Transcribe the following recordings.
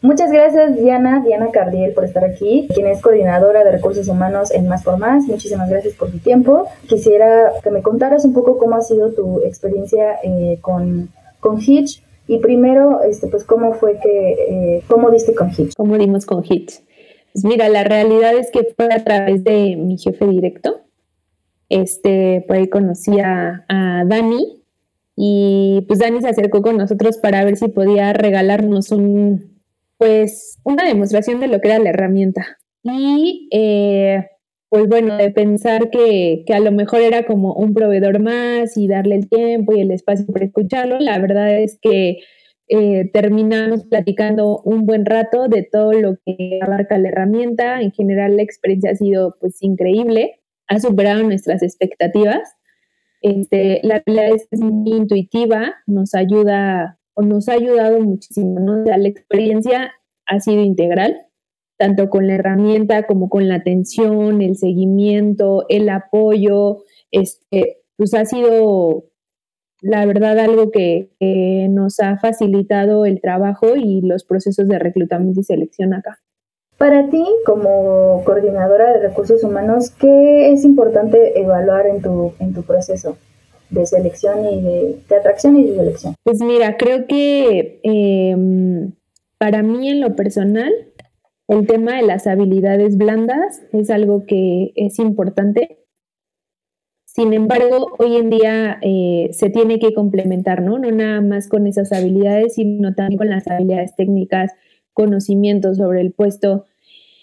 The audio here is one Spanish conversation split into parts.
Muchas gracias Diana, Diana Cardiel por estar aquí, quien es coordinadora de recursos humanos en Más por Más. Muchísimas gracias por tu tiempo. Quisiera que me contaras un poco cómo ha sido tu experiencia eh, con, con Hitch y primero, este, pues cómo fue que, eh, cómo diste con Hitch. ¿Cómo dimos con Hitch? Pues mira, la realidad es que fue a través de mi jefe directo. Este, por ahí conocí a, a Dani y pues Dani se acercó con nosotros para ver si podía regalarnos un pues una demostración de lo que era la herramienta. Y eh, pues bueno, de pensar que, a lo mejor era como un proveedor más y darle el tiempo y el espacio para escucharlo, la verdad es que eh, terminamos platicando un buen rato de todo lo que abarca la herramienta. En general la experiencia ha sido pues increíble, ha superado nuestras expectativas. Este, la realidad es muy intuitiva, nos ayuda nos ha ayudado muchísimo, ¿no? la experiencia ha sido integral, tanto con la herramienta como con la atención, el seguimiento, el apoyo, este, pues ha sido la verdad algo que, nos ha facilitado el trabajo y los procesos de reclutamiento y selección acá. Para ti, como coordinadora de recursos humanos, ¿qué es importante evaluar en tu, en tu proceso? De selección y de, atracción y de selección? Pues mira, creo que em, para mí en lo personal, el tema de las habilidades blandas es algo que es importante. Sin embargo, hoy en día eh, se tiene que complementar, ¿no? No nada más con esas habilidades, sino también con las habilidades técnicas, conocimientos sobre el puesto.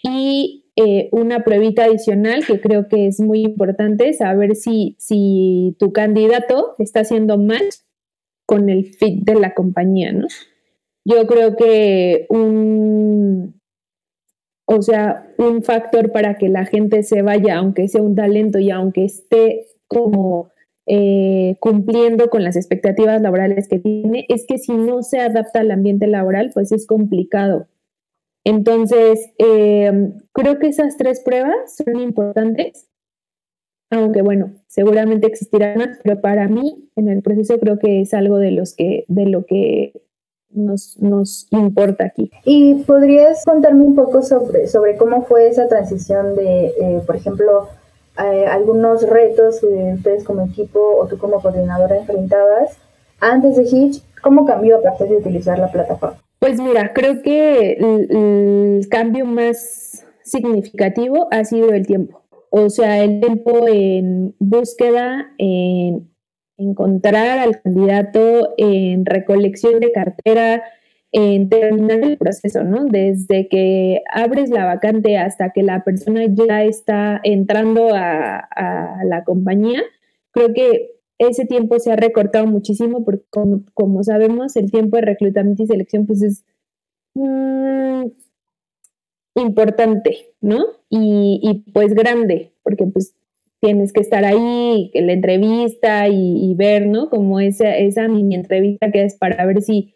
Y eh, una pruebita adicional que creo que es muy importante, saber si, si tu candidato está haciendo match con el fit de la compañía, ¿no? Yo creo que un, o sea, un factor para que la gente se vaya, aunque sea un talento y aunque esté como eh, cumpliendo con las expectativas laborales que tiene, es que si no se adapta al ambiente laboral, pues es complicado. Entonces, eh, creo que esas tres pruebas son importantes, aunque bueno, seguramente existirán más, pero para mí en el proceso creo que es algo de, los que, de lo que nos, nos importa aquí. ¿Y podrías contarme un poco sobre, sobre cómo fue esa transición de, eh, por ejemplo, eh, algunos retos que ustedes como equipo o tú como coordinadora enfrentabas antes de Hitch? ¿Cómo cambió a partir de utilizar la plataforma? Pues mira, creo que el, cambio más significativo ha sido el tiempo. O sea, el tiempo en búsqueda, en encontrar al candidato, en recolección de cartera, en terminar el proceso, ¿no? Desde que abres la vacante hasta que la persona ya está entrando a, la compañía, creo que ese tiempo se ha recortado muchísimo porque como, sabemos el tiempo de reclutamiento y selección pues es mm, importante, ¿no? Y, pues grande, porque pues tienes que estar ahí, en la entrevista y, ver, ¿no? Como esa, esa mini entrevista que es para ver si,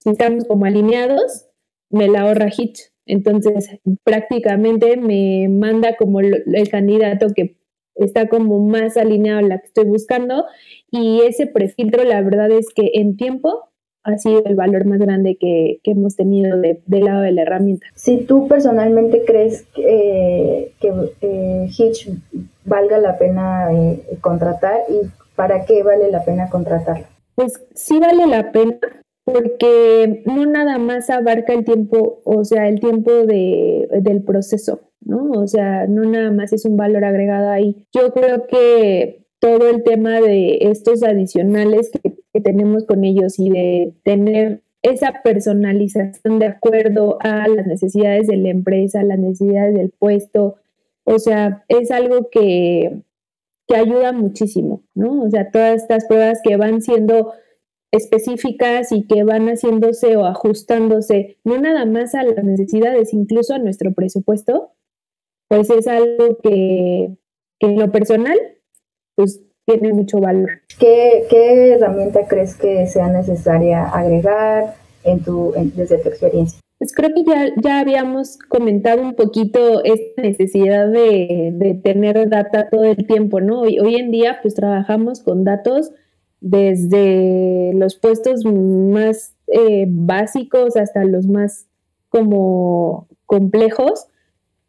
si estamos como alineados, me la ahorra Hitch. Entonces, prácticamente me manda como el candidato que está como más alineado a la que estoy buscando y ese prefiltro la verdad es que en tiempo ha sido el valor más grande que, hemos tenido de, del lado de la herramienta. Si tú personalmente crees que, que eh, Hitch valga la pena eh, contratar y para qué vale la pena contratarlo. Pues sí vale la pena porque no nada más abarca el tiempo, o sea, el tiempo de, del proceso, ¿no? O sea, no nada más es un valor agregado ahí. Yo creo que todo el tema de estos adicionales que, tenemos con ellos y de tener esa personalización de acuerdo a las necesidades de la empresa, las necesidades del puesto, o sea, es algo que, que ayuda muchísimo, ¿no? O sea, todas estas pruebas que van siendo específicas y que van haciéndose o ajustándose no nada más a las necesidades, incluso a nuestro presupuesto, pues es algo que, en lo personal, pues tiene mucho valor. ¿Qué, ¿Qué, herramienta crees que sea necesaria agregar en tu, desde tu experiencia? Pues creo que ya, ya habíamos comentado un poquito esta necesidad de, de tener data todo el tiempo, ¿no? Hoy, hoy en día pues trabajamos con datos desde los puestos más eh, básicos hasta los más como complejos,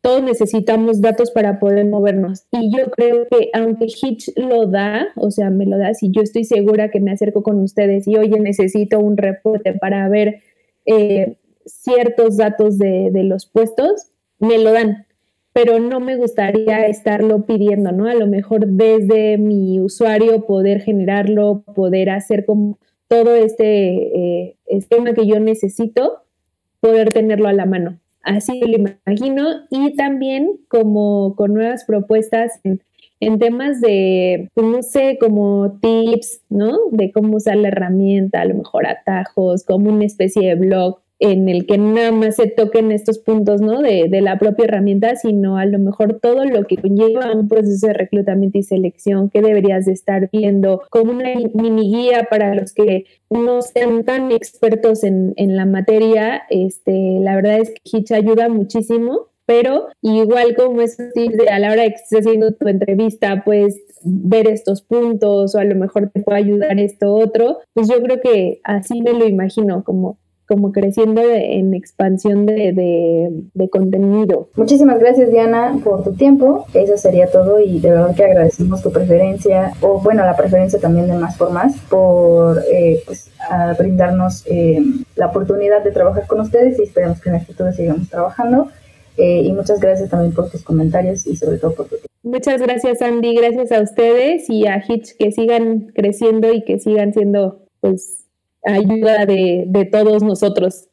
todos necesitamos datos para poder movernos. Y yo creo que aunque Hitch lo da, o sea, me lo da, si yo estoy segura que me acerco con ustedes y oye, necesito un reporte para ver eh, ciertos datos de, de los puestos, me lo dan pero no me gustaría estarlo pidiendo, ¿no? A lo mejor desde mi usuario poder generarlo, poder hacer como todo este eh, esquema que yo necesito, poder tenerlo a la mano. Así lo imagino. Y también como con nuevas propuestas en, en temas de, pues, no sé, como tips, ¿no? De cómo usar la herramienta, a lo mejor atajos, como una especie de blog en el que nada más se toquen estos puntos ¿no? de, de, la propia herramienta, sino a lo mejor todo lo que conlleva un proceso de reclutamiento y selección que deberías de estar viendo, como una mini guía para los que no sean tan expertos en, en la materia. Este, la verdad es que Hitch ayuda muchísimo, pero igual como es a la hora que estés haciendo tu entrevista, pues ver estos puntos o a lo mejor te puede ayudar esto otro, pues yo creo que así me lo imagino, como como creciendo en expansión de, contenido. Muchísimas gracias Diana por tu tiempo, eso sería todo y de verdad que agradecemos tu preferencia o bueno la preferencia también de Más por Más por eh, pues, brindarnos eh, la oportunidad de trabajar con ustedes y esperamos que en el futuro sigamos trabajando. Eh, y muchas gracias también por tus comentarios y sobre todo por tu tiempo. Muchas gracias Andy, gracias a ustedes y a Hitch que sigan creciendo y que sigan siendo pues ayuda de, de todos nosotros.